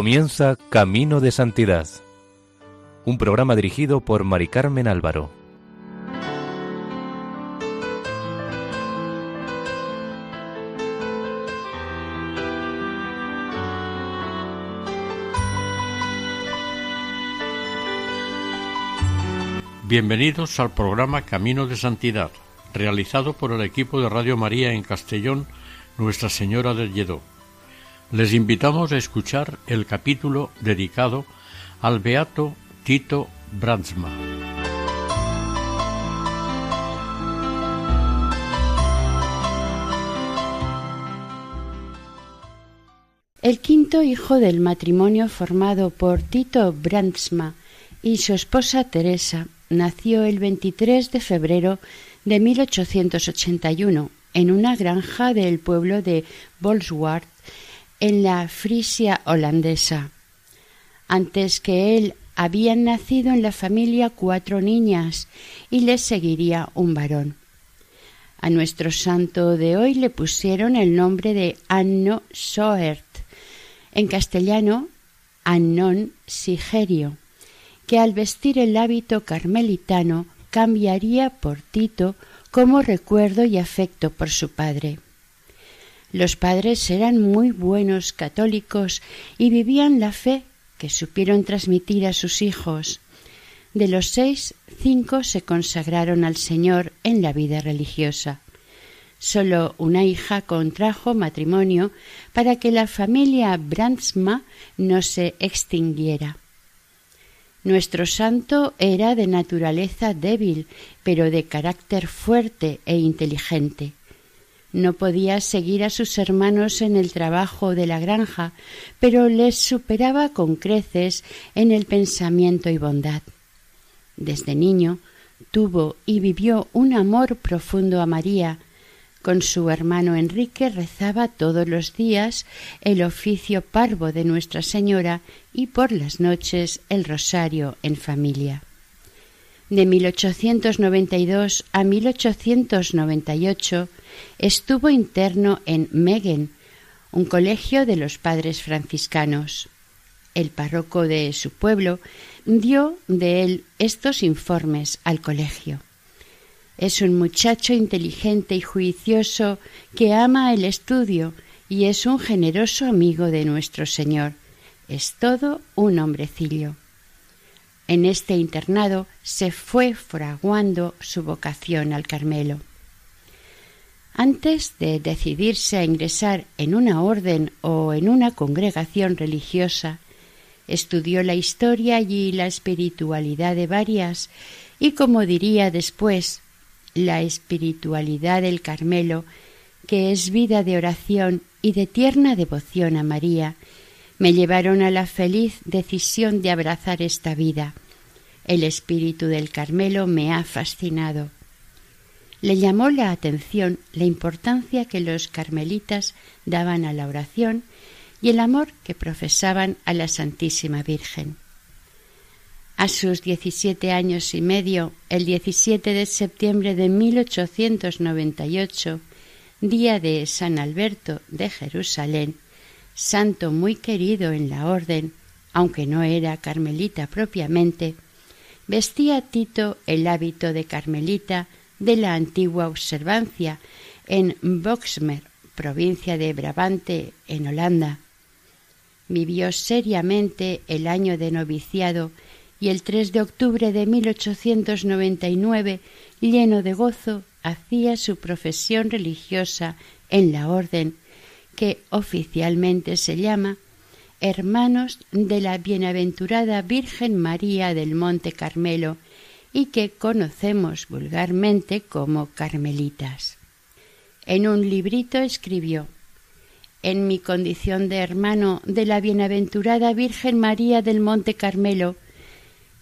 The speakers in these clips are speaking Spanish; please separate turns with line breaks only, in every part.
Comienza Camino de Santidad, un programa dirigido por Mari Carmen Álvaro.
Bienvenidos al programa Camino de Santidad, realizado por el equipo de Radio María en Castellón, Nuestra Señora del Lledó. Les invitamos a escuchar el capítulo dedicado al beato Tito Brandsma.
El quinto hijo del matrimonio formado por Tito Brandsma y su esposa Teresa nació el 23 de febrero de 1881 en una granja del pueblo de Bolsward, en la Frisia holandesa. Antes que él habían nacido en la familia cuatro niñas y les seguiría un varón. A nuestro santo de hoy le pusieron el nombre de Anno Soert, en castellano Annon Sigerio que al vestir el hábito carmelitano cambiaría por Tito como recuerdo y afecto por su padre. Los padres eran muy buenos católicos y vivían la fe que supieron transmitir a sus hijos. De los seis, cinco se consagraron al Señor en la vida religiosa. Solo una hija contrajo matrimonio para que la familia Brandsma no se extinguiera. Nuestro santo era de naturaleza débil, pero de carácter fuerte e inteligente. No podía seguir a sus hermanos en el trabajo de la granja, pero les superaba con creces en el pensamiento y bondad. Desde niño tuvo y vivió un amor profundo a María, con su hermano Enrique rezaba todos los días el oficio parvo de Nuestra Señora y por las noches el rosario en familia. De 1892 a 1898 estuvo interno en Megen, un colegio de los padres franciscanos. El párroco de su pueblo dio de él estos informes al colegio. Es un muchacho inteligente y juicioso que ama el estudio y es un generoso amigo de nuestro Señor. Es todo un hombrecillo. En este internado se fue fraguando su vocación al Carmelo. Antes de decidirse a ingresar en una orden o en una congregación religiosa, estudió la historia y la espiritualidad de varias y, como diría después, la espiritualidad del Carmelo, que es vida de oración y de tierna devoción a María, me llevaron a la feliz decisión de abrazar esta vida. El espíritu del Carmelo me ha fascinado. Le llamó la atención la importancia que los carmelitas daban a la oración y el amor que profesaban a la Santísima Virgen. A sus diecisiete años y medio, el 17 de septiembre de 1898, día de San Alberto de Jerusalén, santo muy querido en la orden, aunque no era carmelita propiamente, vestía Tito el hábito de carmelita de la antigua observancia en Boxmer, provincia de Brabante, en Holanda. Vivió seriamente el año de noviciado y el 3 de octubre de 1899, lleno de gozo, hacía su profesión religiosa en la orden que oficialmente se llama Hermanos de la Bienaventurada Virgen María del Monte Carmelo y que conocemos vulgarmente como Carmelitas. En un librito escribió En mi condición de hermano de la Bienaventurada Virgen María del Monte Carmelo,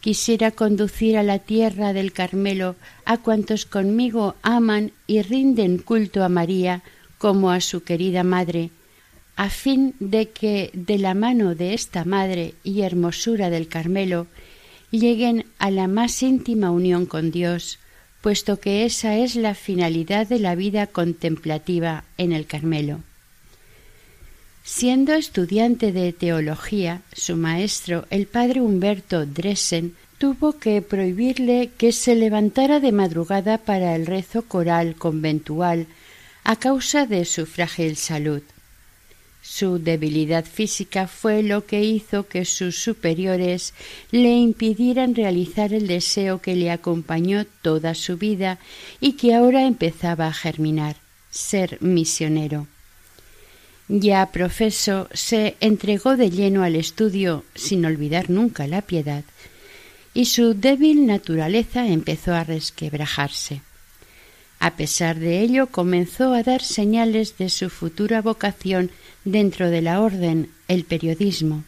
quisiera conducir a la tierra del Carmelo a cuantos conmigo aman y rinden culto a María como a su querida madre, a fin de que de la mano de esta madre y hermosura del Carmelo lleguen a la más íntima unión con Dios, puesto que esa es la finalidad de la vida contemplativa en el Carmelo. Siendo estudiante de teología, su maestro, el padre Humberto Dressen, tuvo que prohibirle que se levantara de madrugada para el rezo coral conventual a causa de su frágil salud. Su debilidad física fue lo que hizo que sus superiores le impidieran realizar el deseo que le acompañó toda su vida y que ahora empezaba a germinar, ser misionero. Ya profeso, se entregó de lleno al estudio sin olvidar nunca la piedad, y su débil naturaleza empezó a resquebrajarse. A pesar de ello, comenzó a dar señales de su futura vocación dentro de la orden, el periodismo.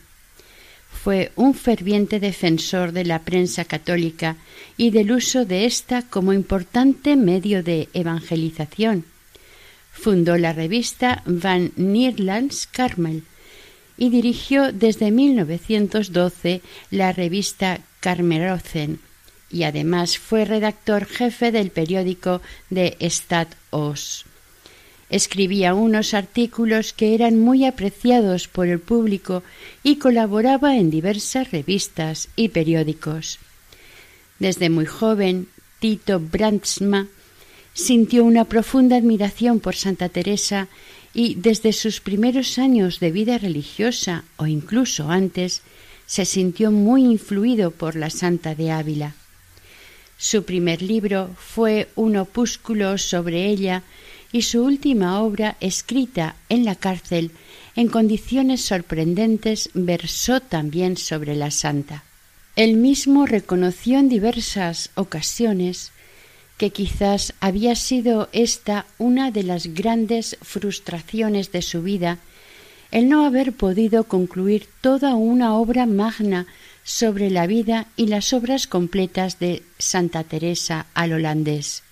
Fue un ferviente defensor de la prensa católica y del uso de ésta como importante medio de evangelización Fundó la revista Van Nierlands Carmel y dirigió desde 1912 la revista Karmerozen y además fue redactor jefe del periódico de Stad Os. Escribía unos artículos que eran muy apreciados por el público y colaboraba en diversas revistas y periódicos. Desde muy joven, Tito Brandsma sintió una profunda admiración por Santa Teresa y desde sus primeros años de vida religiosa o incluso antes se sintió muy influido por la Santa de Ávila. Su primer libro fue un opúsculo sobre ella y su última obra, escrita en la cárcel en condiciones sorprendentes, versó también sobre la Santa. Él mismo reconoció en diversas ocasiones que quizás había sido esta una de las grandes frustraciones de su vida, el no haber podido concluir toda una obra magna sobre la vida y las obras completas de Santa Teresa al holandés.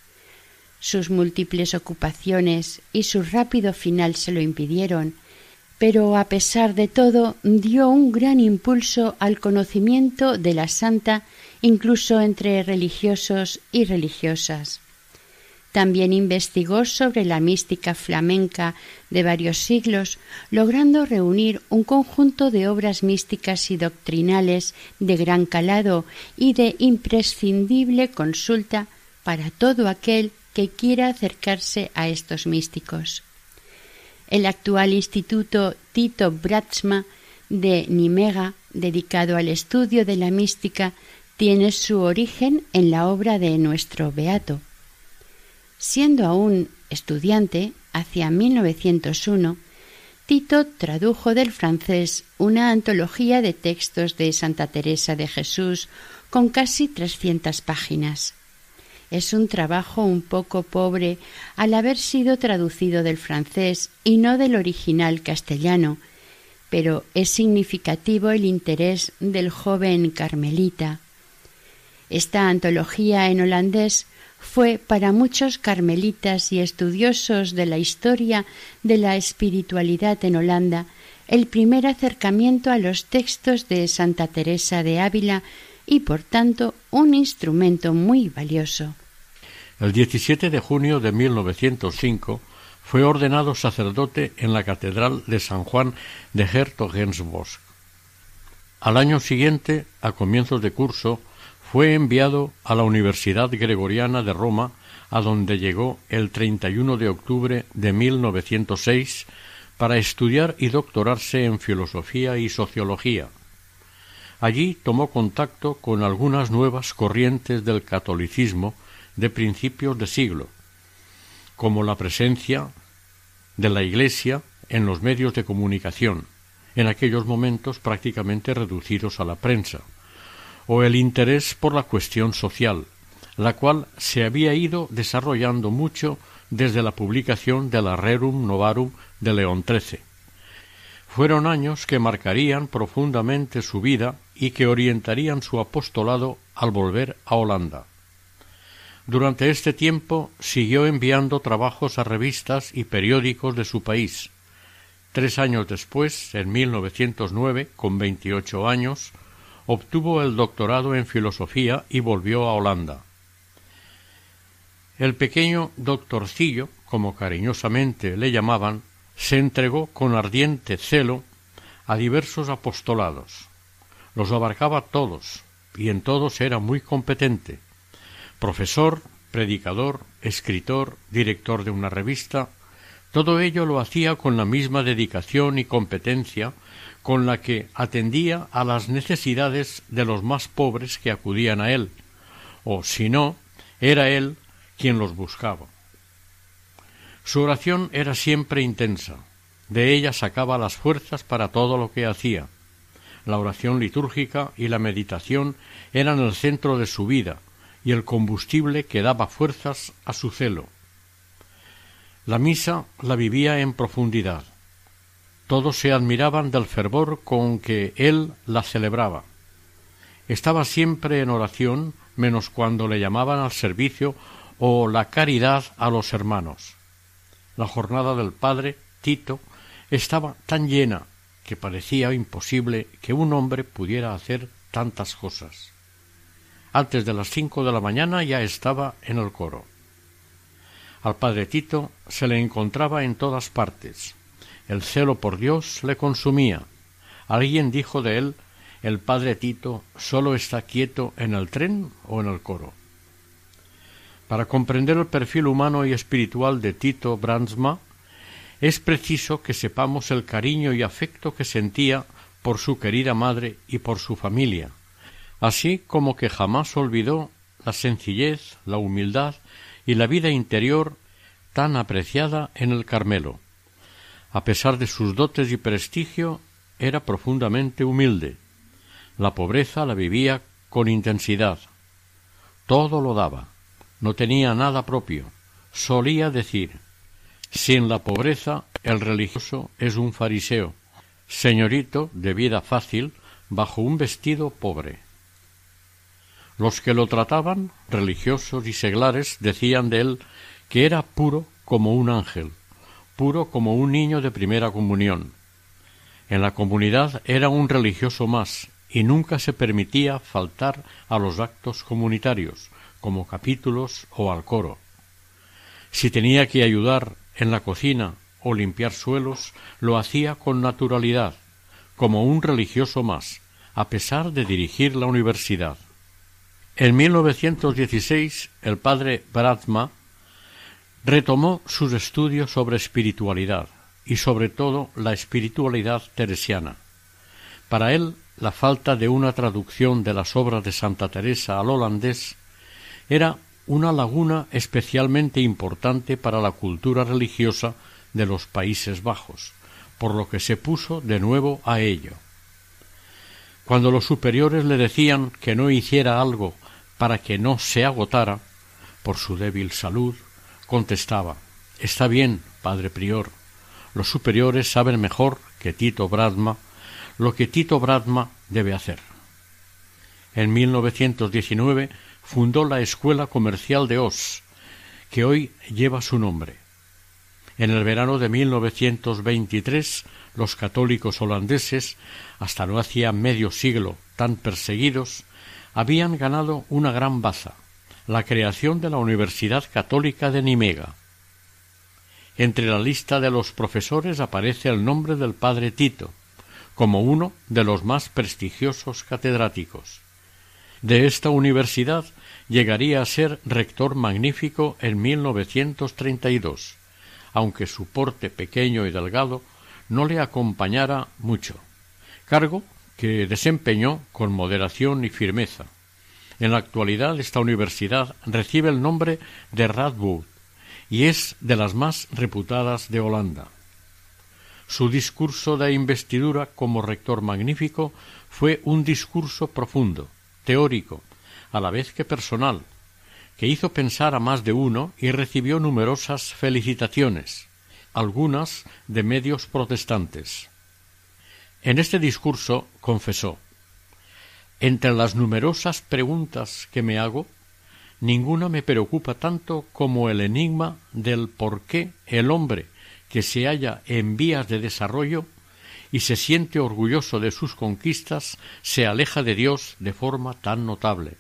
Sus múltiples ocupaciones y su rápido final se lo impidieron, pero a pesar de todo dio un gran impulso al conocimiento de la santa incluso entre religiosos y religiosas. También investigó sobre la mística flamenca de varios siglos, logrando reunir un conjunto de obras místicas y doctrinales de gran calado y de imprescindible consulta para todo aquel que quiera acercarse a estos místicos. El actual Instituto Tito Bratsma de Nimega, dedicado al estudio de la mística, tiene su origen en la obra de nuestro Beato. Siendo aún estudiante, hacia 1901, Tito tradujo del francés una antología de textos de Santa Teresa de Jesús con casi trescientas páginas. Es un trabajo un poco pobre al haber sido traducido del francés y no del original castellano, pero es significativo el interés del joven carmelita esta antología en holandés fue para muchos carmelitas y estudiosos de la historia de la espiritualidad en Holanda el primer acercamiento a los textos de Santa Teresa de Ávila y por tanto un instrumento muy valioso.
El 17 de junio de 1905 fue ordenado sacerdote en la Catedral de San Juan de Hertogenbosch. Al año siguiente, a comienzos de curso, fue enviado a la Universidad Gregoriana de Roma, a donde llegó el 31 de octubre de 1906 para estudiar y doctorarse en filosofía y sociología. Allí tomó contacto con algunas nuevas corrientes del catolicismo de principios de siglo, como la presencia de la Iglesia en los medios de comunicación, en aquellos momentos prácticamente reducidos a la prensa, o el interés por la cuestión social, la cual se había ido desarrollando mucho desde la publicación de la Rerum Novarum de León XIII. Fueron años que marcarían profundamente su vida y que orientarían su apostolado al volver a Holanda. Durante este tiempo siguió enviando trabajos a revistas y periódicos de su país. Tres años después, en 1909, con veintiocho años, obtuvo el doctorado en filosofía y volvió a Holanda. El pequeño doctorcillo, como cariñosamente le llamaban, se entregó con ardiente celo a diversos apostolados. Los abarcaba todos, y en todos era muy competente. Profesor, predicador, escritor, director de una revista, todo ello lo hacía con la misma dedicación y competencia con la que atendía a las necesidades de los más pobres que acudían a él, o si no, era él quien los buscaba. Su oración era siempre intensa, de ella sacaba las fuerzas para todo lo que hacía. La oración litúrgica y la meditación eran el centro de su vida y el combustible que daba fuerzas a su celo. La misa la vivía en profundidad. Todos se admiraban del fervor con que él la celebraba. Estaba siempre en oración, menos cuando le llamaban al servicio o la caridad a los hermanos. La jornada del padre Tito estaba tan llena que parecía imposible que un hombre pudiera hacer tantas cosas. Antes de las cinco de la mañana ya estaba en el coro. Al padre Tito se le encontraba en todas partes. El celo por Dios le consumía. Alguien dijo de él el padre Tito solo está quieto en el tren o en el coro. Para comprender el perfil humano y espiritual de Tito Brandsma, es preciso que sepamos el cariño y afecto que sentía por su querida madre y por su familia, así como que jamás olvidó la sencillez, la humildad y la vida interior tan apreciada en el Carmelo. A pesar de sus dotes y prestigio, era profundamente humilde. La pobreza la vivía con intensidad. Todo lo daba. No tenía nada propio. Solía decir sin la pobreza el religioso es un fariseo, señorito de vida fácil bajo un vestido pobre. Los que lo trataban, religiosos y seglares, decían de él que era puro como un ángel, puro como un niño de primera comunión. En la comunidad era un religioso más y nunca se permitía faltar a los actos comunitarios, como capítulos o al coro. Si tenía que ayudar en la cocina o limpiar suelos, lo hacía con naturalidad, como un religioso más, a pesar de dirigir la universidad. En 1916 el padre Bradma retomó sus estudios sobre espiritualidad y sobre todo la espiritualidad teresiana. Para él, la falta de una traducción de las obras de Santa Teresa al holandés era una laguna especialmente importante para la cultura religiosa de los Países Bajos, por lo que se puso de nuevo a ello. Cuando los superiores le decían que no hiciera algo para que no se agotara por su débil salud, contestaba Está bien, padre prior. Los superiores saben mejor que Tito Bradma lo que Tito Bradma debe hacer. En 1919 fundó la Escuela Comercial de Os, que hoy lleva su nombre. En el verano de 1923, los católicos holandeses, hasta no hacía medio siglo tan perseguidos, habían ganado una gran baza, la creación de la Universidad Católica de Nimega. Entre la lista de los profesores aparece el nombre del padre Tito, como uno de los más prestigiosos catedráticos. De esta universidad llegaría a ser rector magnífico en 1932, aunque su porte pequeño y delgado no le acompañara mucho, cargo que desempeñó con moderación y firmeza. En la actualidad esta universidad recibe el nombre de Radboud y es de las más reputadas de Holanda. Su discurso de investidura como rector magnífico fue un discurso profundo, teórico, a la vez que personal, que hizo pensar a más de uno y recibió numerosas felicitaciones, algunas de medios protestantes. En este discurso confesó Entre las numerosas preguntas que me hago, ninguna me preocupa tanto como el enigma del por qué el hombre que se halla en vías de desarrollo y se siente orgulloso de sus conquistas se aleja de Dios de forma tan notable.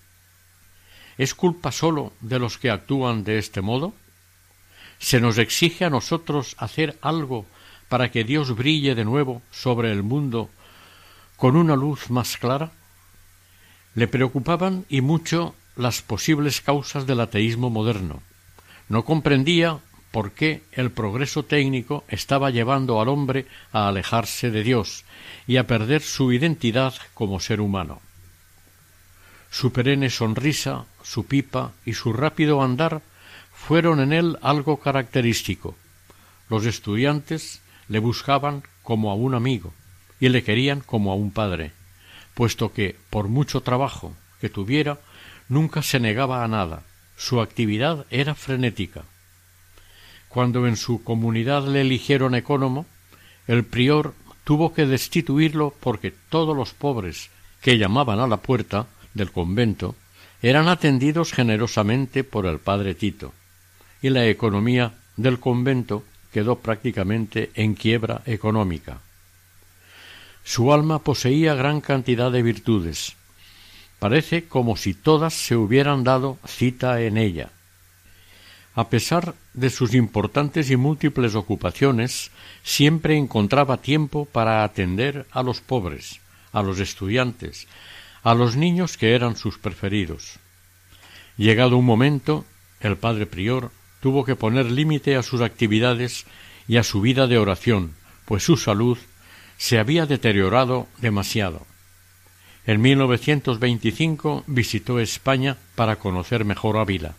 ¿Es culpa sólo de los que actúan de este modo? ¿Se nos exige a nosotros hacer algo para que Dios brille de nuevo sobre el mundo con una luz más clara? Le preocupaban y mucho las posibles causas del ateísmo moderno. No comprendía por qué el progreso técnico estaba llevando al hombre a alejarse de Dios y a perder su identidad como ser humano. Su perenne sonrisa, su pipa y su rápido andar fueron en él algo característico. Los estudiantes le buscaban como a un amigo y le querían como a un padre, puesto que, por mucho trabajo que tuviera, nunca se negaba a nada. Su actividad era frenética. Cuando en su comunidad le eligieron ecónomo, el prior tuvo que destituirlo porque todos los pobres que llamaban a la puerta del convento eran atendidos generosamente por el padre Tito, y la economía del convento quedó prácticamente en quiebra económica. Su alma poseía gran cantidad de virtudes. Parece como si todas se hubieran dado cita en ella. A pesar de sus importantes y múltiples ocupaciones, siempre encontraba tiempo para atender a los pobres, a los estudiantes, a los niños que eran sus preferidos. Llegado un momento, el padre prior tuvo que poner límite a sus actividades y a su vida de oración, pues su salud se había deteriorado demasiado. En 1925 visitó España para conocer mejor Ávila,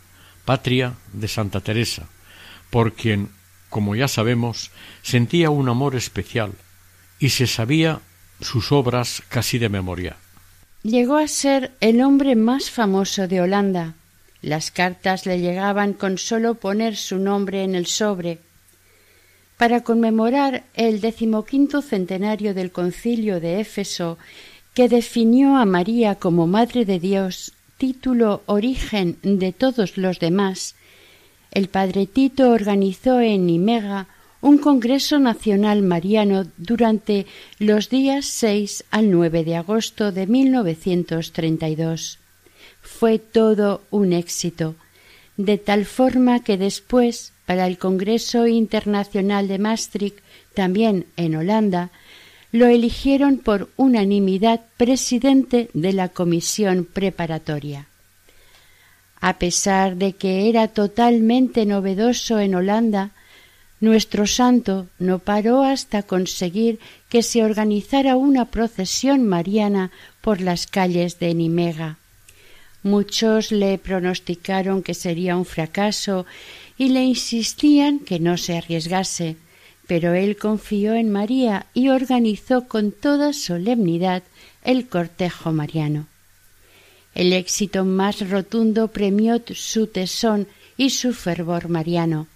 patria de Santa Teresa, por quien, como ya sabemos, sentía un amor especial y se sabía sus obras casi de memoria.
Llegó a ser el hombre más famoso de Holanda, las cartas le llegaban con sólo poner su nombre en el sobre. Para conmemorar el decimoquinto centenario del concilio de Éfeso, que definió a María como Madre de Dios, título origen de todos los demás, el padre Tito organizó en Nimega un Congreso Nacional Mariano durante los días 6 al 9 de agosto de 1932 fue todo un éxito, de tal forma que después, para el Congreso Internacional de Maastricht, también en Holanda, lo eligieron por unanimidad presidente de la comisión preparatoria. A pesar de que era totalmente novedoso en Holanda, nuestro santo no paró hasta conseguir que se organizara una procesión mariana por las calles de Nimega. Muchos le pronosticaron que sería un fracaso y le insistían que no se arriesgase, pero él confió en María y organizó con toda solemnidad el cortejo mariano. El éxito más rotundo premió su tesón y su fervor mariano.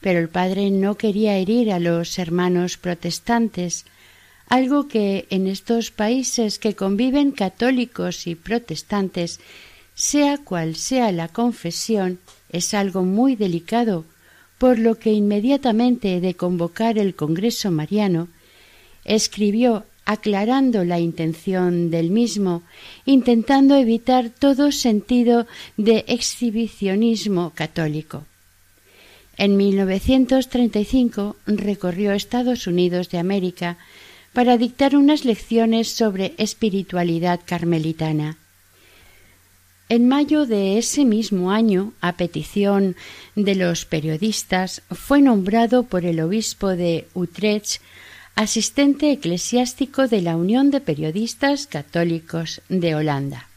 Pero el padre no quería herir a los hermanos protestantes, algo que en estos países que conviven católicos y protestantes sea cual sea la confesión, es algo muy delicado, por lo que inmediatamente de convocar el Congreso Mariano, escribió aclarando la intención del mismo, intentando evitar todo sentido de exhibicionismo católico. En 1935 recorrió Estados Unidos de América para dictar unas lecciones sobre espiritualidad carmelitana. En mayo de ese mismo año, a petición de los periodistas, fue nombrado por el obispo de Utrecht asistente eclesiástico de la Unión de Periodistas Católicos de Holanda.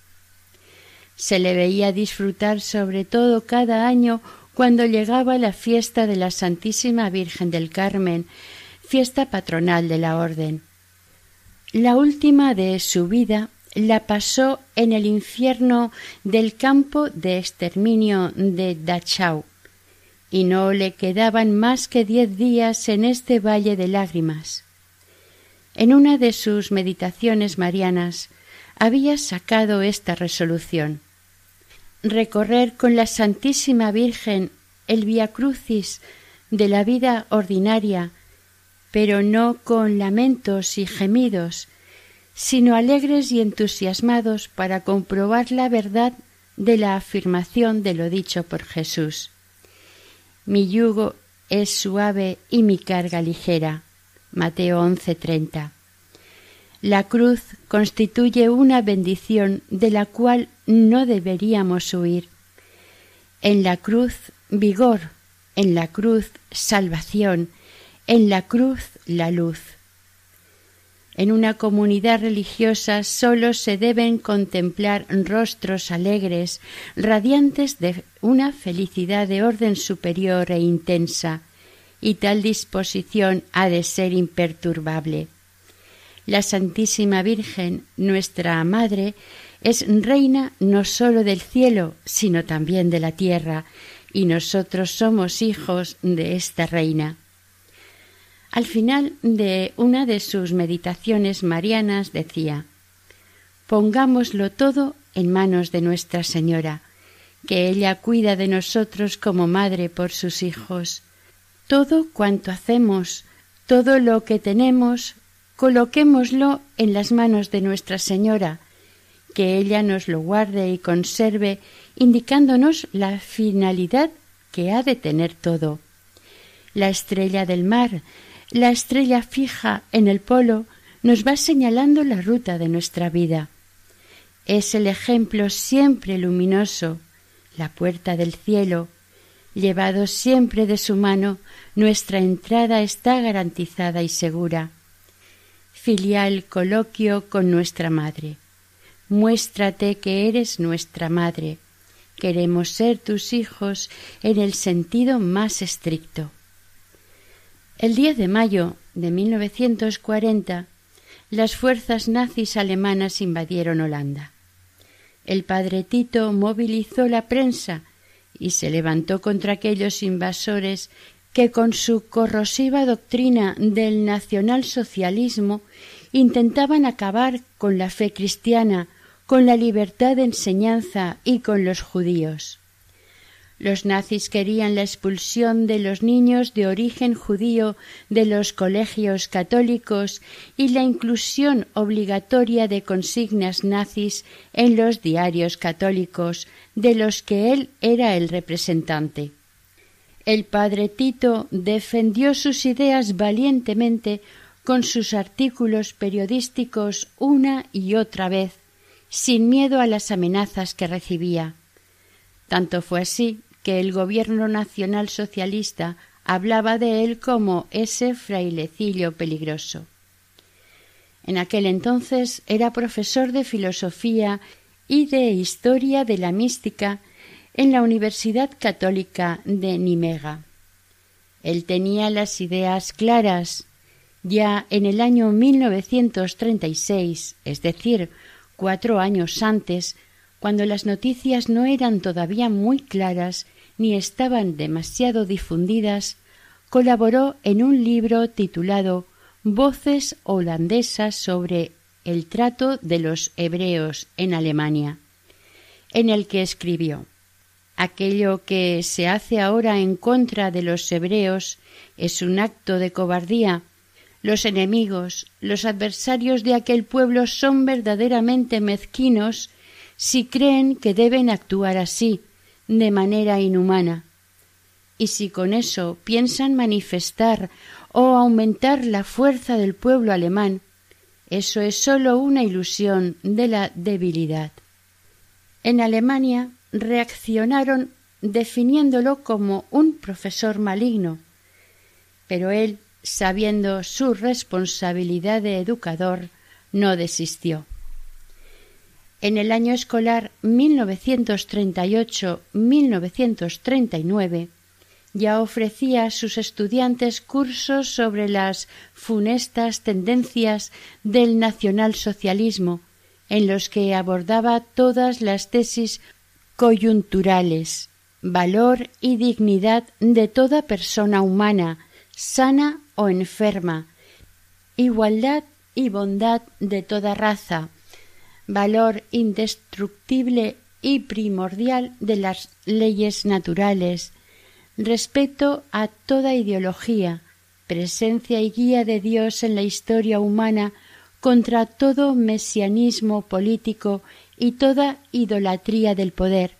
Se le veía disfrutar sobre todo cada año cuando llegaba la fiesta de la Santísima Virgen del Carmen, fiesta patronal de la Orden. La última de su vida la pasó en el infierno del campo de exterminio de Dachau, y no le quedaban más que diez días en este valle de lágrimas. En una de sus meditaciones marianas había sacado esta resolución recorrer con la Santísima Virgen el Via Crucis de la vida ordinaria, pero no con lamentos y gemidos, sino alegres y entusiasmados para comprobar la verdad de la afirmación de lo dicho por Jesús. Mi yugo es suave y mi carga ligera. Mateo 11:30. La cruz constituye una bendición de la cual no deberíamos huir. En la cruz vigor, en la cruz salvación, en la cruz la luz. En una comunidad religiosa sólo se deben contemplar rostros alegres, radiantes de una felicidad de orden superior e intensa, y tal disposición ha de ser imperturbable. La Santísima Virgen, nuestra Madre, es reina no sólo del cielo, sino también de la tierra, y nosotros somos hijos de esta reina. Al final de una de sus meditaciones marianas decía Pongámoslo todo en manos de Nuestra Señora, que ella cuida de nosotros como madre por sus hijos. Todo cuanto hacemos, todo lo que tenemos, coloquémoslo en las manos de Nuestra Señora, que ella nos lo guarde y conserve, indicándonos la finalidad que ha de tener todo. La estrella del mar, la estrella fija en el polo, nos va señalando la ruta de nuestra vida. Es el ejemplo siempre luminoso, la puerta del cielo, llevado siempre de su mano, nuestra entrada está garantizada y segura filial coloquio con nuestra Madre. Muéstrate que eres nuestra Madre. Queremos ser tus hijos en el sentido más estricto. El 10 de mayo de 1940, las fuerzas nazis alemanas invadieron Holanda. El padre Tito movilizó la prensa y se levantó contra aquellos invasores que con su corrosiva doctrina del nacionalsocialismo intentaban acabar con la fe cristiana, con la libertad de enseñanza y con los judíos. Los nazis querían la expulsión de los niños de origen judío de los colegios católicos y la inclusión obligatoria de consignas nazis en los diarios católicos, de los que él era el representante. El padre Tito defendió sus ideas valientemente con sus artículos periodísticos una y otra vez, sin miedo a las amenazas que recibía. Tanto fue así que el gobierno nacional socialista hablaba de él como ese frailecillo peligroso. En aquel entonces era profesor de filosofía y de historia de la mística en la Universidad Católica de Nimega. Él tenía las ideas claras. Ya en el año 1936, es decir, cuatro años antes, cuando las noticias no eran todavía muy claras ni estaban demasiado difundidas, colaboró en un libro titulado Voces holandesas sobre el trato de los hebreos en Alemania, en el que escribió Aquello que se hace ahora en contra de los hebreos es un acto de cobardía. Los enemigos, los adversarios de aquel pueblo son verdaderamente mezquinos si creen que deben actuar así, de manera inhumana. Y si con eso piensan manifestar o aumentar la fuerza del pueblo alemán, eso es sólo una ilusión de la debilidad. En Alemania reaccionaron definiéndolo como un profesor maligno, pero él, sabiendo su responsabilidad de educador, no desistió. En el año escolar 1938-1939 ya ofrecía a sus estudiantes cursos sobre las funestas tendencias del nacionalsocialismo, en los que abordaba todas las tesis coyunturales, valor y dignidad de toda persona humana, sana o enferma, igualdad y bondad de toda raza, valor indestructible y primordial de las leyes naturales, respeto a toda ideología, presencia y guía de Dios en la historia humana contra todo mesianismo político y toda idolatría del poder,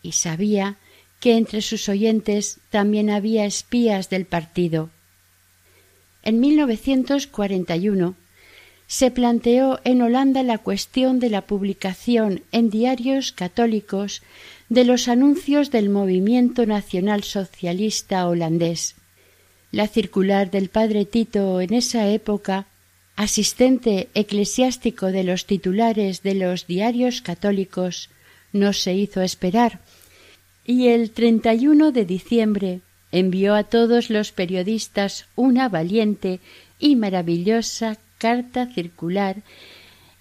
y sabía que entre sus oyentes también había espías del partido. en 1941, se planteó en Holanda la cuestión de la publicación en diarios católicos de los anuncios del movimiento nacional socialista holandés. La circular del padre Tito en esa época, asistente eclesiástico de los titulares de los diarios católicos, no se hizo esperar, y el 31 de diciembre envió a todos los periodistas una valiente y maravillosa carta circular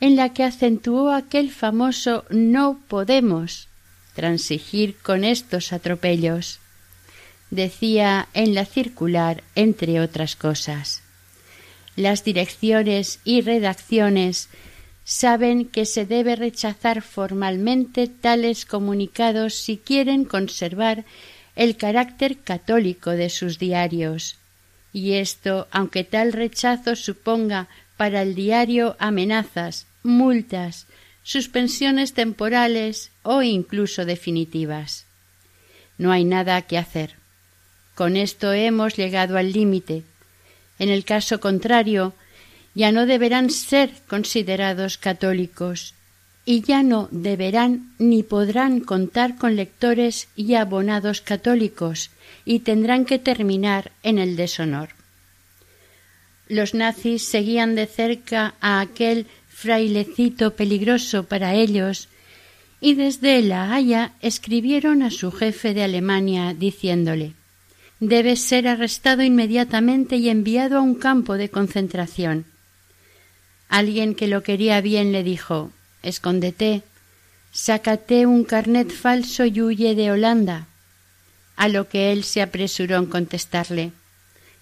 en la que acentuó aquel famoso no podemos transigir con estos atropellos. Decía en la circular, entre otras cosas, las direcciones y redacciones saben que se debe rechazar formalmente tales comunicados si quieren conservar el carácter católico de sus diarios. Y esto, aunque tal rechazo suponga para el diario amenazas, multas, suspensiones temporales o incluso definitivas. No hay nada que hacer. Con esto hemos llegado al límite. En el caso contrario, ya no deberán ser considerados católicos y ya no deberán ni podrán contar con lectores y abonados católicos y tendrán que terminar en el deshonor. Los nazis seguían de cerca a aquel frailecito peligroso para ellos y desde La Haya escribieron a su jefe de Alemania diciéndole Debe ser arrestado inmediatamente y enviado a un campo de concentración. Alguien que lo quería bien le dijo Escóndete, sácate un carnet falso y huye de Holanda. A lo que él se apresuró en contestarle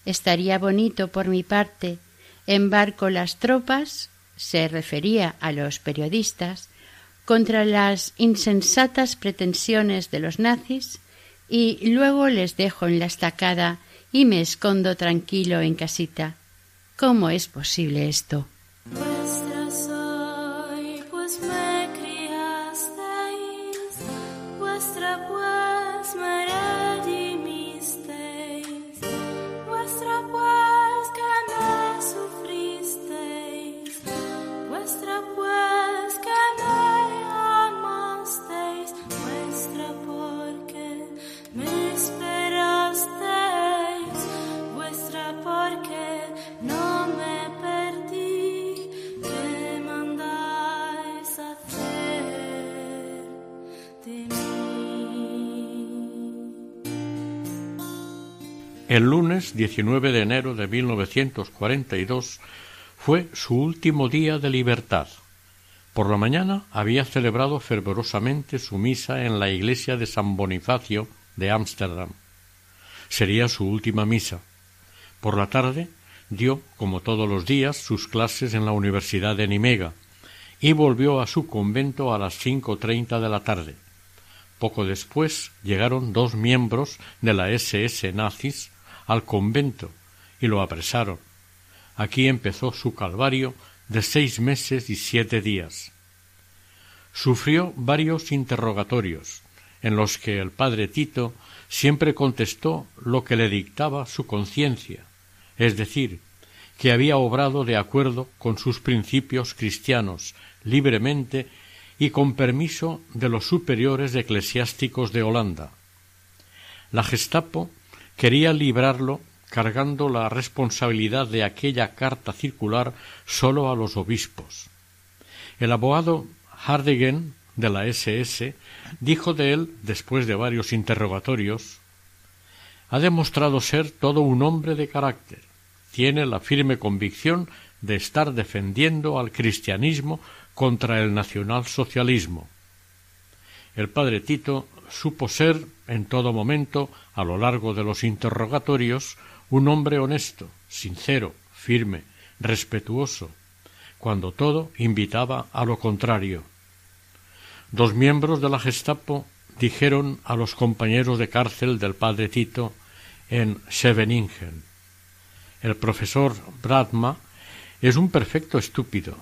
Estaría bonito por mi parte embarco las tropas se refería a los periodistas contra las insensatas pretensiones de los nazis y luego les dejo en la estacada y me escondo tranquilo en casita. ¿Cómo es posible esto?
El lunes 19 de enero de 1942 fue su último día de libertad. Por la mañana había celebrado fervorosamente su misa en la iglesia de San Bonifacio de Ámsterdam. Sería su última misa. Por la tarde dio, como todos los días, sus clases en la Universidad de Nimega y volvió a su convento a las cinco treinta de la tarde. Poco después llegaron dos miembros de la SS nazis al convento y lo apresaron. Aquí empezó su calvario de seis meses y siete días. Sufrió varios interrogatorios, en los que el padre Tito siempre contestó lo que le dictaba su conciencia, es decir, que había obrado de acuerdo con sus principios cristianos, libremente y con permiso de los superiores eclesiásticos de Holanda. La Gestapo quería librarlo cargando la responsabilidad de aquella carta circular solo a los obispos. El abogado Hardegen de la SS dijo de él, después de varios interrogatorios, ha demostrado ser todo un hombre de carácter. Tiene la firme convicción de estar defendiendo al cristianismo contra el nacionalsocialismo. El padre Tito supo ser en todo momento, a lo largo de los interrogatorios, un hombre honesto, sincero, firme, respetuoso, cuando todo invitaba a lo contrario. Dos miembros de la Gestapo dijeron a los compañeros de cárcel del padre Tito en Scheveningen el profesor Bradma es un perfecto estúpido.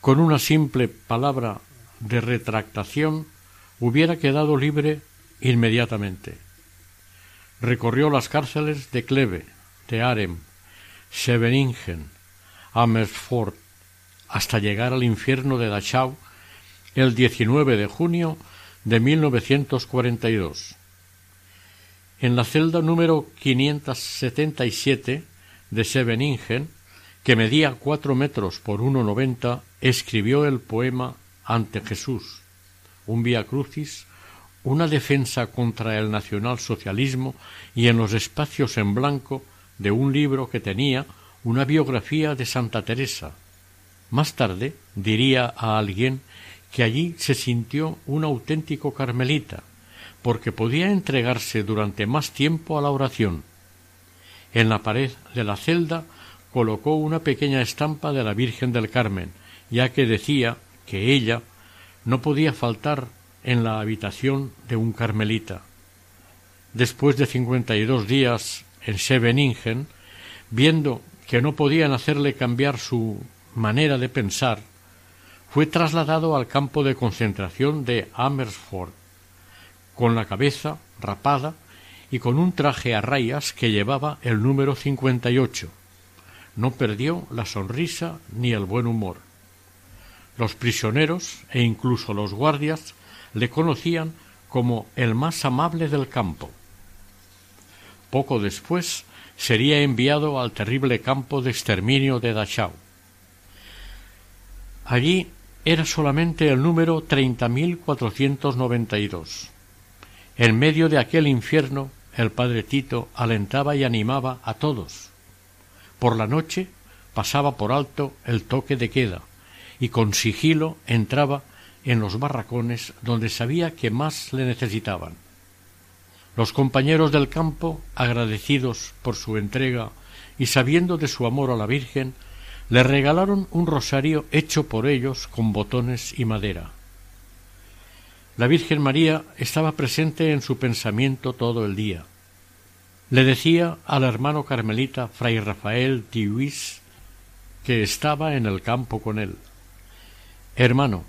Con una simple palabra de retractación hubiera quedado libre inmediatamente. Recorrió las cárceles de Cleve, de Arem, Scheveningen, Amersfoort, hasta llegar al infierno de Dachau el 19 de junio de 1942. En la celda número 577 de Scheveningen, que medía cuatro metros por uno noventa, escribió el poema Ante Jesús, un vía crucis, una defensa contra el nacionalsocialismo y en los espacios en blanco de un libro que tenía una biografía de Santa Teresa. Más tarde diría a alguien que allí se sintió un auténtico carmelita, porque podía entregarse durante más tiempo a la oración. En la pared de la celda colocó una pequeña estampa de la Virgen del Carmen, ya que decía que ella no podía faltar en la habitación de un carmelita. Después de cincuenta y dos días en Scheveningen, viendo que no podían hacerle cambiar su manera de pensar, fue trasladado al campo de concentración de Amersfoort, con la cabeza rapada y con un traje a rayas que llevaba el número cincuenta y ocho. No perdió la sonrisa ni el buen humor. Los prisioneros e incluso los guardias le conocían como el más amable del campo. Poco después sería enviado al terrible campo de exterminio de Dachau. Allí era solamente el número treinta mil cuatrocientos noventa y dos. En medio de aquel infierno el padre Tito alentaba y animaba a todos. Por la noche pasaba por alto el toque de queda y con sigilo entraba en los barracones donde sabía que más le necesitaban. Los compañeros del campo, agradecidos por su entrega y sabiendo de su amor a la Virgen, le regalaron un rosario hecho por ellos con botones y madera. La Virgen María estaba presente en su pensamiento todo el día. Le decía al hermano carmelita Fray Rafael Tiuis, que estaba en el campo con él Hermano,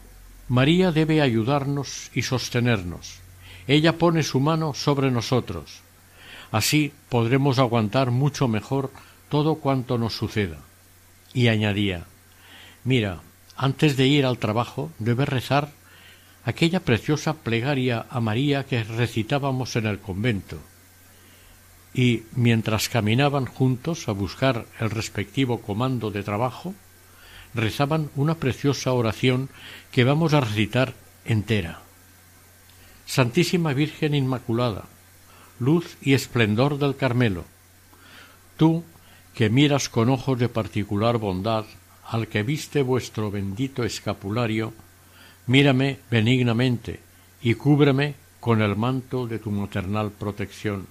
María debe ayudarnos y sostenernos. Ella pone su mano sobre nosotros. Así podremos aguantar mucho mejor todo cuanto nos suceda y añadía Mira, antes de ir al trabajo debes rezar aquella preciosa plegaria a María que recitábamos en el convento. Y mientras caminaban juntos a buscar el respectivo comando de trabajo, rezaban una preciosa oración que vamos a recitar entera. Santísima Virgen Inmaculada, luz y esplendor del Carmelo, tú que miras con ojos de particular bondad al que viste vuestro bendito escapulario, mírame benignamente y cúbreme con el manto de tu maternal protección.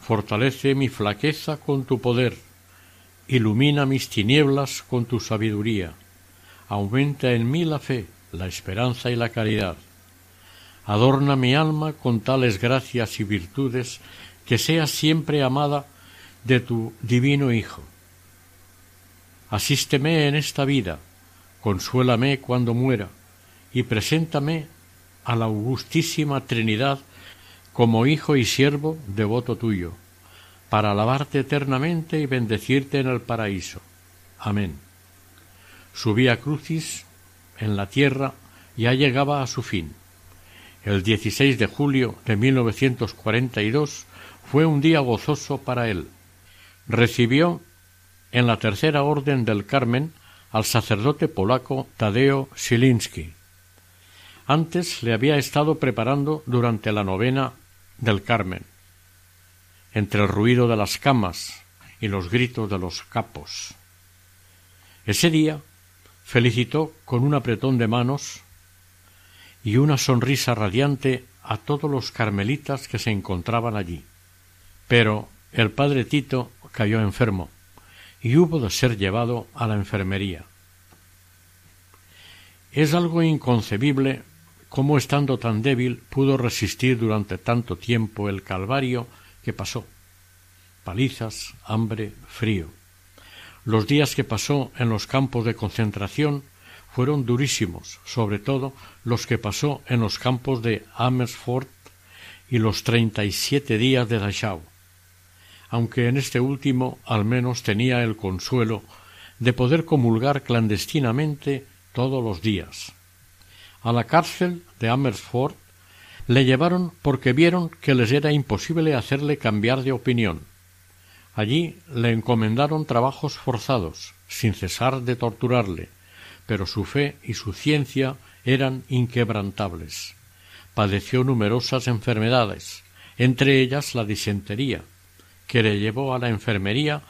Fortalece mi flaqueza con tu poder, ilumina mis tinieblas con tu sabiduría, aumenta en mí la fe, la esperanza y la caridad. Adorna mi alma con tales gracias y virtudes que sea siempre amada de tu divino Hijo. Asísteme en esta vida, consuélame cuando muera, y preséntame a la augustísima Trinidad como Hijo y siervo devoto tuyo, para alabarte eternamente y bendecirte en el paraíso. Amén. Su vía crucis en la tierra ya llegaba a su fin. El 16 de julio de 1942 fue un día gozoso para él recibió en la tercera orden del Carmen al sacerdote polaco Tadeo Silinski. Antes le había estado preparando durante la novena del Carmen, entre el ruido de las camas y los gritos de los capos. Ese día felicitó con un apretón de manos y una sonrisa radiante a todos los carmelitas que se encontraban allí. Pero el padre Tito cayó enfermo y hubo de ser llevado a la enfermería. Es algo inconcebible cómo estando tan débil pudo resistir durante tanto tiempo el calvario que pasó. Palizas, hambre, frío. Los días que pasó en los campos de concentración fueron durísimos, sobre todo los que pasó en los campos de Amersfoort y los treinta y siete días de Dachau. aunque en este último al menos tenía el consuelo de poder comulgar clandestinamente todos los días. A la cárcel de Amersfoort le llevaron porque vieron que les era imposible hacerle cambiar de opinión. Allí le encomendaron trabajos forzados, sin cesar de torturarle, pero su fe y su ciencia eran inquebrantables. Padeció numerosas enfermedades, entre ellas la disentería, que le llevó a la enfermería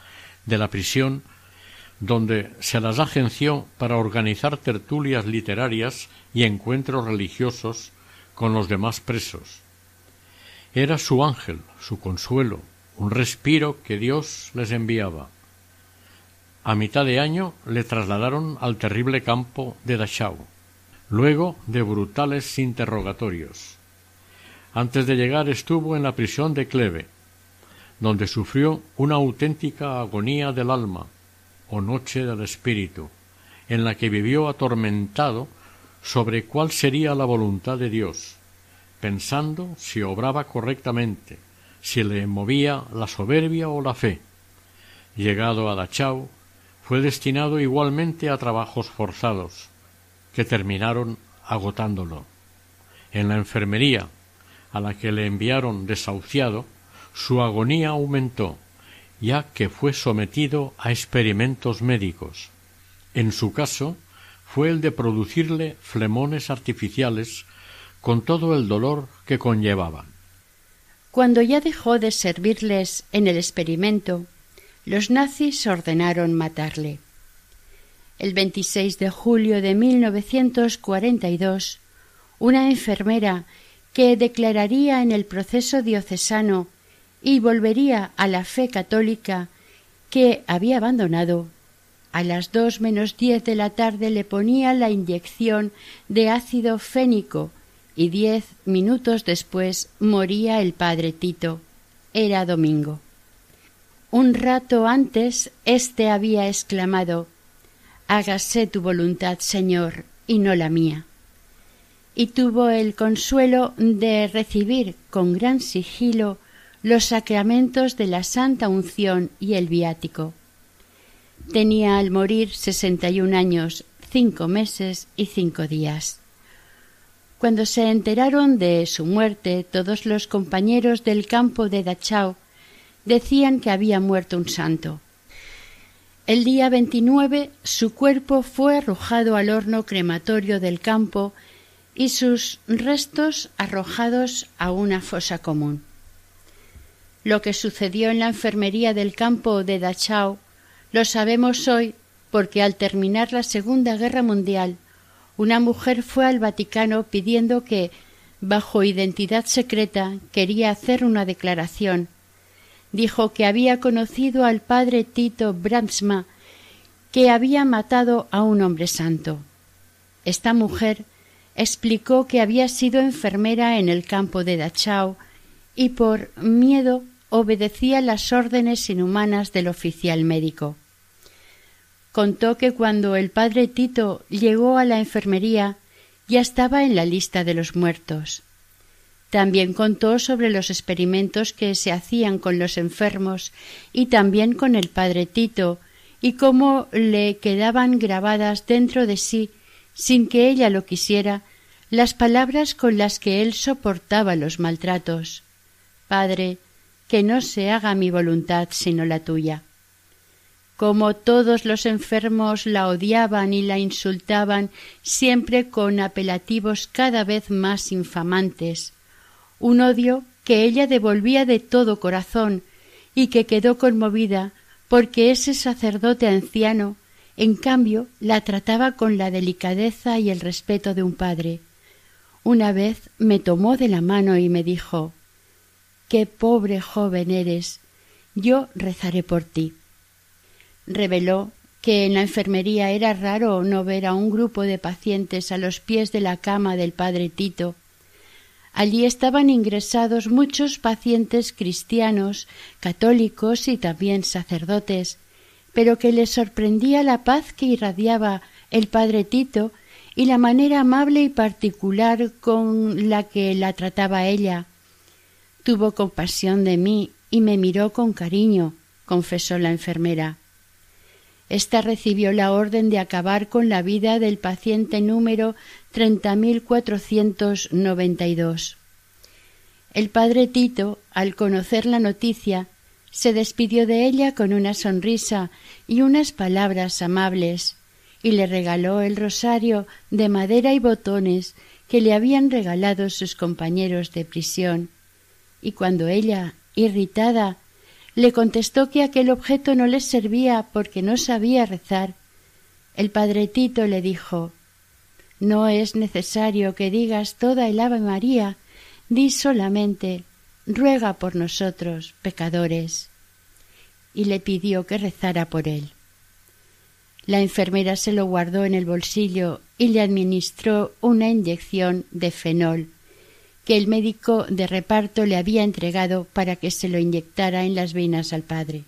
de la prisión donde se las agenció para organizar tertulias literarias y encuentros religiosos con los demás presos. Era su ángel, su consuelo, un respiro que Dios les enviaba. A mitad de año le trasladaron al terrible campo de Dachau, luego de brutales interrogatorios. Antes de llegar estuvo en la prisión de Cleve, donde sufrió una auténtica agonía del alma o noche del espíritu, en la que vivió atormentado sobre cuál sería la voluntad de Dios, pensando si obraba correctamente, si le movía la soberbia o la fe. Llegado a Dachau, fue destinado igualmente a trabajos forzados, que terminaron agotándolo. En la enfermería, a la que le enviaron desahuciado, su agonía aumentó, ya que fue sometido a experimentos médicos. En su caso, fue el de producirle flemones artificiales con todo el dolor que conllevaban.
Cuando ya dejó de servirles en el experimento, los nazis ordenaron matarle. El 26 de julio de 1942, una enfermera que declararía en el proceso diocesano y volvería a la fe católica que había abandonado, a las dos menos diez de la tarde le ponía la inyección de ácido fénico y diez minutos después moría el padre Tito. Era domingo. Un rato antes éste había exclamado Hágase tu voluntad, Señor, y no la mía. Y tuvo el consuelo de recibir con gran sigilo los sacramentos de la Santa Unción y el Viático. Tenía al morir sesenta y un años, cinco meses y cinco días. Cuando se enteraron de su muerte, todos los compañeros del campo de Dachau decían que había muerto un santo. El día veintinueve su cuerpo fue arrojado al horno crematorio del campo y sus restos arrojados a una fosa común. Lo que sucedió en la enfermería del campo de Dachau lo sabemos hoy porque al terminar la Segunda Guerra Mundial, una mujer fue al Vaticano pidiendo que, bajo identidad secreta, quería hacer una declaración. Dijo que había conocido al padre Tito Brandsma, que había matado a un hombre santo. Esta mujer explicó que había sido enfermera en el campo de Dachau y por miedo obedecía las órdenes inhumanas del oficial médico. Contó que cuando el padre Tito llegó a la enfermería ya estaba en la lista de los muertos. También contó sobre los experimentos que se hacían con los enfermos y también con el padre Tito y cómo le quedaban grabadas dentro de sí, sin que ella lo quisiera, las palabras con las que él soportaba los maltratos. Padre, que no se haga mi voluntad sino la tuya. Como todos los enfermos la odiaban y la insultaban siempre con apelativos cada vez más infamantes, un odio que ella devolvía de todo corazón y que quedó conmovida porque ese sacerdote anciano en cambio la trataba con la delicadeza y el respeto de un padre. Una vez me tomó de la mano y me dijo Qué pobre joven eres. Yo rezaré por ti. Reveló que en la enfermería era raro no ver a un grupo de pacientes a los pies de la cama del padre Tito. Allí estaban ingresados muchos pacientes cristianos, católicos y también sacerdotes, pero que les sorprendía la paz que irradiaba el padre Tito y la manera amable y particular con la que la trataba ella, tuvo compasión de mí y me miró con cariño, confesó la enfermera. Esta recibió la orden de acabar con la vida del paciente número 30.492. El padre Tito, al conocer la noticia, se despidió de ella con una sonrisa y unas palabras amables, y le regaló el rosario de madera y botones que le habían regalado sus compañeros de prisión. Y cuando ella, irritada, le contestó que aquel objeto no le servía porque no sabía rezar, el padre Tito le dijo No es necesario que digas toda el Ave María, di solamente ruega por nosotros, pecadores. Y le pidió que rezara por él. La enfermera se lo guardó en el bolsillo y le administró una inyección de fenol que el médico de reparto le había entregado para que se lo inyectara en las venas al padre.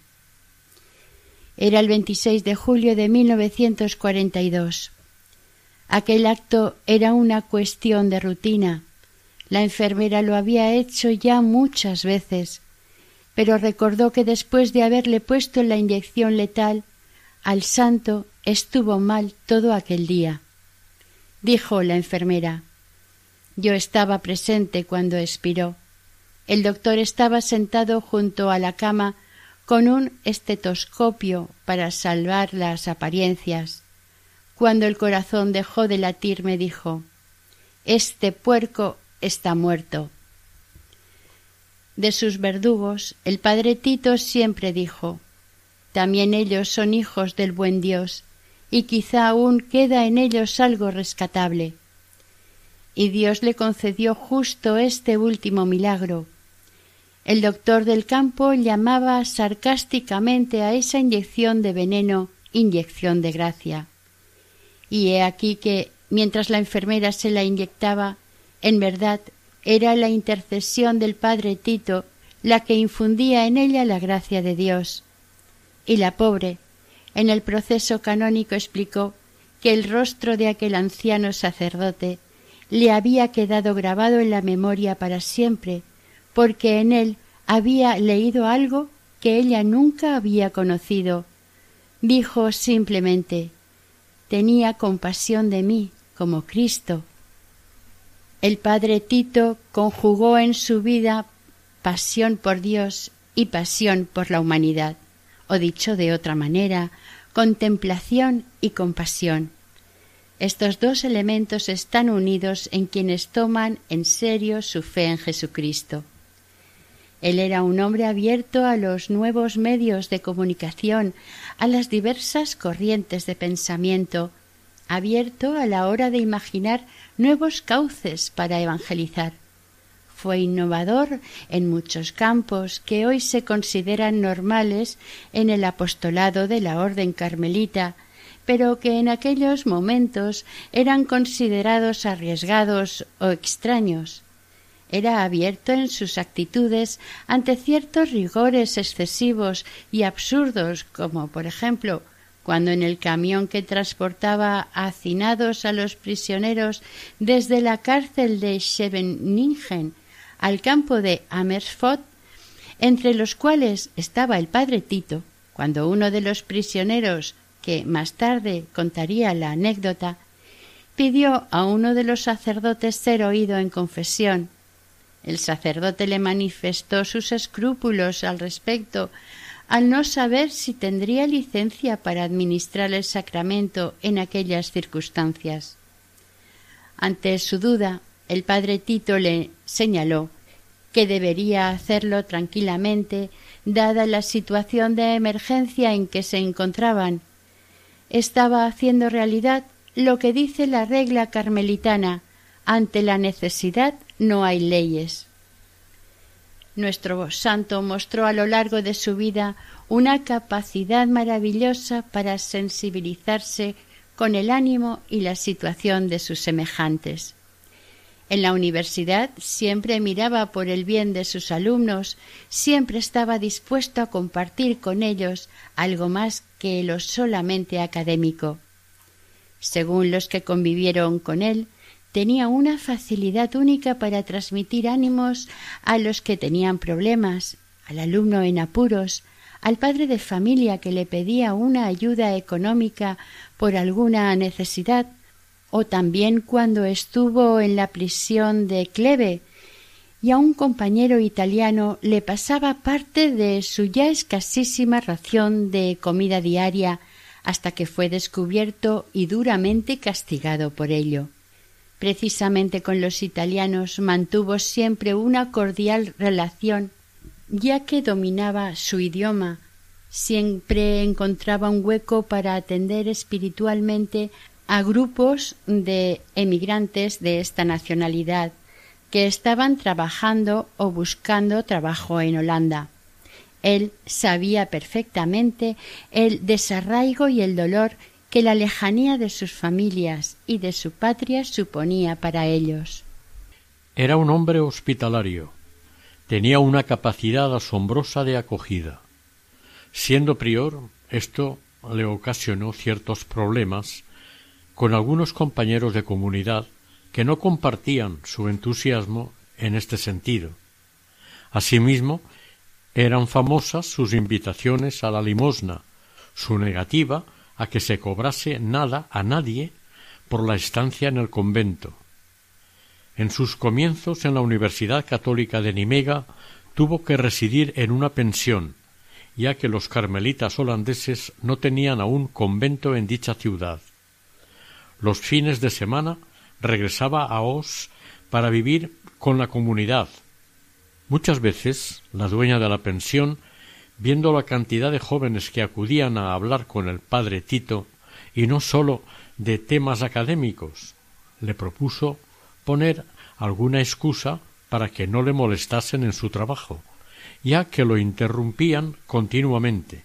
Era el 26 de julio de 1942. Aquel acto era una cuestión de rutina. La enfermera lo había hecho ya muchas veces, pero recordó que después de haberle puesto la inyección letal, al santo estuvo mal todo aquel día. Dijo la enfermera Yo estaba presente cuando expiró. El doctor estaba sentado junto a la cama con un estetoscopio para salvar las apariencias. Cuando el corazón dejó de latir me dijo Este puerco está muerto. De sus verdugos, el padre Tito siempre dijo también ellos son hijos del buen Dios, y quizá aún queda en ellos algo rescatable. Y Dios le concedió justo este último milagro. El doctor del campo llamaba sarcásticamente a esa inyección de veneno inyección de gracia. Y he aquí que, mientras la enfermera se la inyectaba, en verdad era la intercesión del padre Tito la que infundía en ella la gracia de Dios y la pobre, en el proceso canónico explicó que el rostro de aquel anciano sacerdote le había quedado grabado en la memoria para siempre, porque en él había leído algo que ella nunca había conocido. Dijo simplemente tenía compasión de mí como Cristo. El padre Tito conjugó en su vida pasión por Dios y pasión por la humanidad o dicho de otra manera, contemplación y compasión. Estos dos elementos están unidos en quienes toman en serio su fe en Jesucristo. Él era un hombre abierto a los nuevos medios de comunicación, a las diversas corrientes de pensamiento, abierto a la hora de imaginar nuevos cauces para evangelizar. Fue innovador en muchos campos que hoy se consideran normales en el apostolado de la orden carmelita, pero que en aquellos momentos eran considerados arriesgados o extraños. Era abierto en sus actitudes ante ciertos rigores excesivos y absurdos, como por ejemplo cuando en el camión que transportaba hacinados a los prisioneros desde la cárcel de Scheveningen al campo de Amersfoort, entre los cuales estaba el padre Tito, cuando uno de los prisioneros, que más tarde contaría la anécdota, pidió a uno de los sacerdotes ser oído en confesión. El sacerdote le manifestó sus escrúpulos al respecto, al no saber si tendría licencia para administrar el sacramento en aquellas circunstancias. Ante su duda, el padre Tito le señaló que debería hacerlo tranquilamente, dada la situación de emergencia en que se encontraban. Estaba haciendo realidad lo que dice la regla carmelitana ante la necesidad no hay leyes. Nuestro santo mostró a lo largo de su vida una capacidad maravillosa para sensibilizarse con el ánimo y la situación de sus semejantes. En la universidad siempre miraba por el bien de sus alumnos, siempre estaba dispuesto a compartir con ellos algo más que lo solamente académico. Según los que convivieron con él, tenía una facilidad única para transmitir ánimos a los que tenían problemas al alumno en apuros, al padre de familia que le pedía una ayuda económica por alguna necesidad, o también cuando estuvo en la prisión de Cleve y a un compañero italiano le pasaba parte de su ya escasísima ración de comida diaria hasta que fue descubierto y duramente castigado por ello. Precisamente con los italianos mantuvo siempre una cordial relación, ya que dominaba su idioma, siempre encontraba un hueco para atender espiritualmente a grupos de emigrantes de esta nacionalidad que estaban trabajando o buscando trabajo en Holanda. Él sabía perfectamente el desarraigo y el dolor que la lejanía de sus familias y de su patria suponía para ellos.
Era un hombre hospitalario. Tenía una capacidad asombrosa de acogida. Siendo prior, esto le ocasionó ciertos problemas con algunos compañeros de comunidad que no compartían su entusiasmo en este sentido. Asimismo, eran famosas sus invitaciones a la limosna, su negativa a que se cobrase nada a nadie por la estancia en el convento. En sus comienzos en la Universidad Católica de Nimega tuvo que residir en una pensión, ya que los carmelitas holandeses no tenían aún convento en dicha ciudad. Los fines de semana regresaba a Os para vivir con la comunidad. Muchas veces la dueña de la pensión, viendo la cantidad de jóvenes que acudían a hablar con el padre Tito, y no sólo de temas académicos, le propuso poner alguna excusa para que no le molestasen en su trabajo, ya que lo interrumpían continuamente.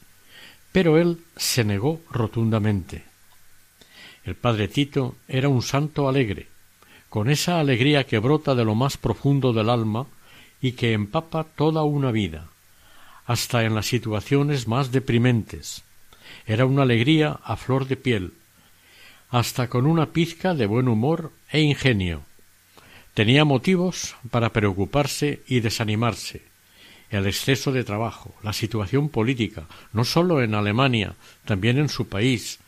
Pero él se negó rotundamente. El padre Tito era un santo alegre, con esa alegría que brota de lo más profundo del alma y que empapa toda una vida, hasta en las situaciones más deprimentes. Era una alegría a flor de piel, hasta con una pizca de buen humor e ingenio. Tenía motivos para preocuparse y desanimarse. El exceso de trabajo, la situación política, no sólo en Alemania, también en su país,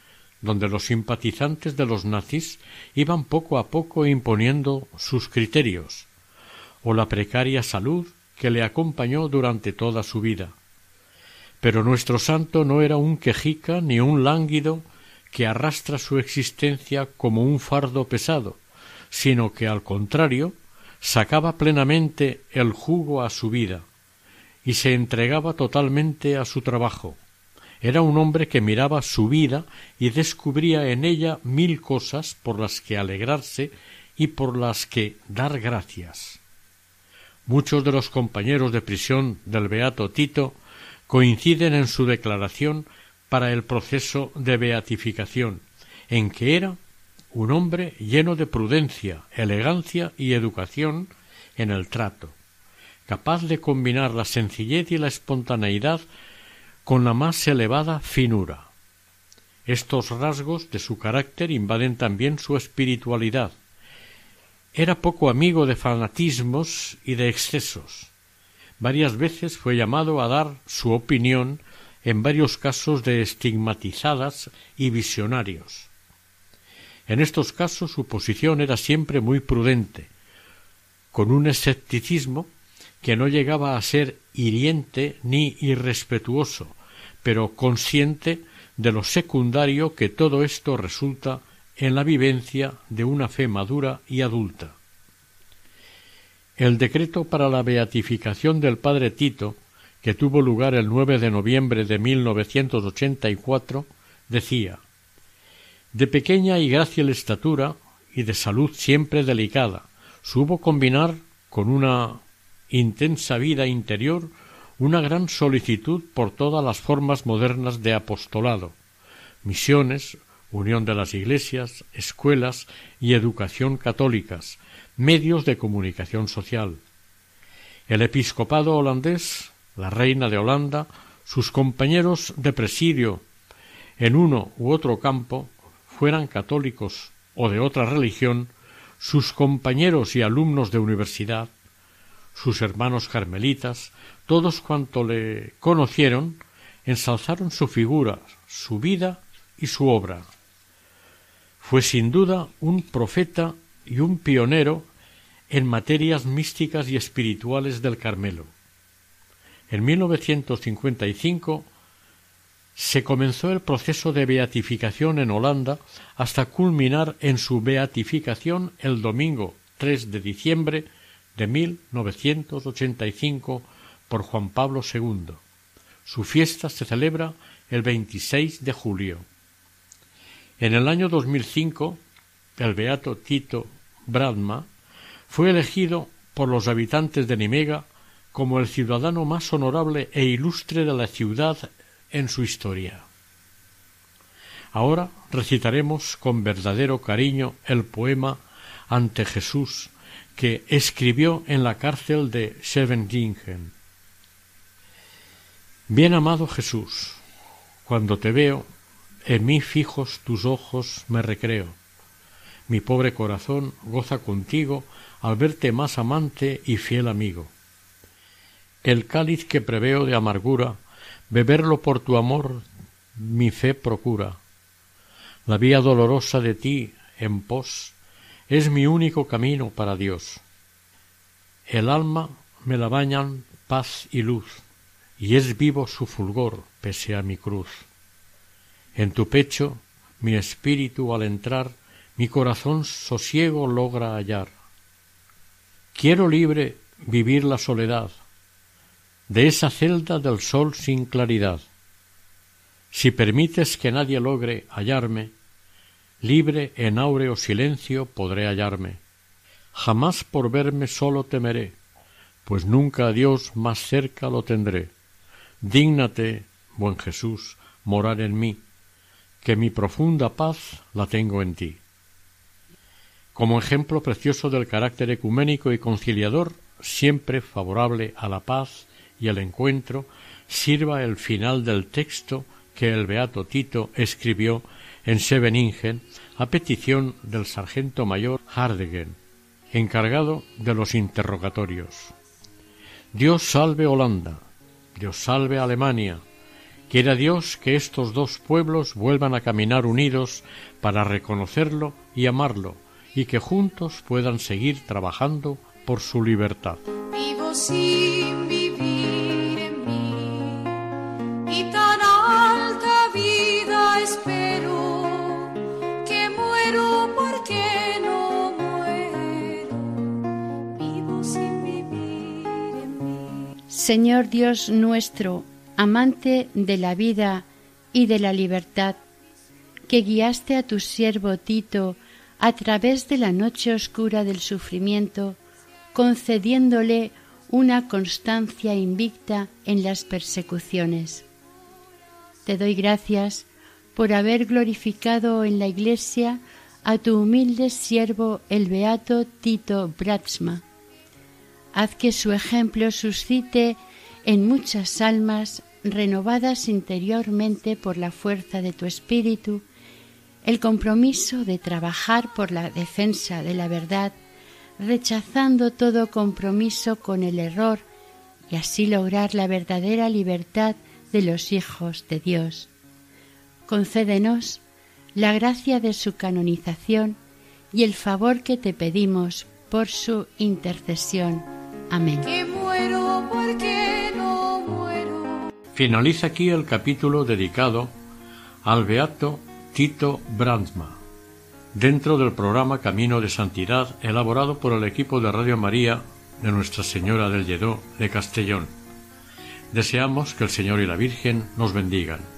donde los simpatizantes de los nazis iban poco a poco imponiendo sus criterios, o la precaria salud que le acompañó durante toda su vida. Pero nuestro santo no era un quejica ni un lánguido que arrastra su existencia como un fardo pesado, sino que al contrario sacaba plenamente el jugo a su vida y se entregaba totalmente a su trabajo, era un hombre que miraba su vida y descubría en ella mil cosas por las que alegrarse y por las que dar gracias. Muchos de los compañeros de prisión del beato Tito coinciden en su declaración para el proceso de beatificación, en que era un hombre lleno de prudencia, elegancia y educación en el trato, capaz de combinar la sencillez y la espontaneidad con la más elevada finura. Estos rasgos de su carácter invaden también su espiritualidad. Era poco amigo de fanatismos y de excesos. Varias veces fue llamado a dar su opinión en varios casos de estigmatizadas y visionarios. En estos casos su posición era siempre muy prudente, con un escepticismo que no llegaba a ser hiriente ni irrespetuoso, pero consciente de lo secundario que todo esto resulta en la vivencia de una fe madura y adulta. El decreto para la beatificación del padre Tito, que tuvo lugar el 9 de noviembre de 1984, decía De pequeña y grácil estatura y de salud siempre delicada, supo combinar con una intensa vida interior una gran solicitud por todas las formas modernas de apostolado, misiones, unión de las iglesias, escuelas y educación católicas, medios de comunicación social. El episcopado holandés, la reina de Holanda, sus compañeros de presidio en uno u otro campo, fueran católicos o de otra religión, sus compañeros y alumnos de universidad, sus hermanos carmelitas, todos cuanto le conocieron, ensalzaron su figura, su vida y su obra. Fue sin duda un profeta y un pionero en materias místicas y espirituales del Carmelo. En 1955 se comenzó el proceso de beatificación en Holanda hasta culminar en su beatificación el domingo 3 de diciembre de 1985 por Juan Pablo II. Su fiesta se celebra el 26 de julio. En el año 2005, el beato Tito Bradma fue elegido por los habitantes de Nimega como el ciudadano más honorable e ilustre de la ciudad en su historia. Ahora recitaremos con verdadero cariño el poema Ante Jesús que escribió en la cárcel de. Bien amado Jesús, cuando te veo, en mí fijos tus ojos me recreo. Mi pobre corazón goza contigo al verte más amante y fiel amigo. El cáliz que preveo de amargura beberlo por tu amor mi fe procura. La vía dolorosa de ti en pos es mi único camino para Dios. El alma me la bañan paz y luz, y es vivo su fulgor pese a mi cruz. En tu pecho mi espíritu al entrar, mi corazón sosiego logra hallar. Quiero libre vivir la soledad, de esa celda del sol sin claridad. Si permites que nadie logre hallarme, libre en áureo silencio podré hallarme. Jamás por verme solo temeré, pues nunca a Dios más cerca lo tendré. Dígnate, buen Jesús, morar en mí, que mi profunda paz la tengo en ti. Como ejemplo precioso del carácter ecuménico y conciliador, siempre favorable a la paz y el encuentro sirva el final del texto que el beato Tito escribió en Scheveningen a petición del sargento mayor Hardegen, encargado de los interrogatorios. Dios salve Holanda, Dios salve Alemania. Quiera Dios que estos dos pueblos vuelvan a caminar unidos para reconocerlo y amarlo, y que juntos puedan seguir trabajando por su libertad.
Señor Dios nuestro, amante de la vida y de la libertad, que guiaste a tu siervo Tito a través de la noche oscura del sufrimiento, concediéndole una constancia invicta en las persecuciones. Te doy gracias por haber glorificado en la Iglesia a tu humilde siervo el beato Tito Bratsma, haz que su ejemplo suscite en muchas almas renovadas interiormente por la fuerza de tu espíritu el compromiso de trabajar por la defensa de la verdad, rechazando todo compromiso con el error y así lograr la verdadera libertad de los hijos de Dios. Concédenos la gracia de su canonización y el favor que te pedimos por su intercesión. Amén.
Finaliza aquí el capítulo dedicado al beato Tito Brandsma, dentro del programa Camino de Santidad elaborado por el equipo de Radio María de Nuestra Señora del Lledó de Castellón. Deseamos que el Señor y la Virgen nos bendigan.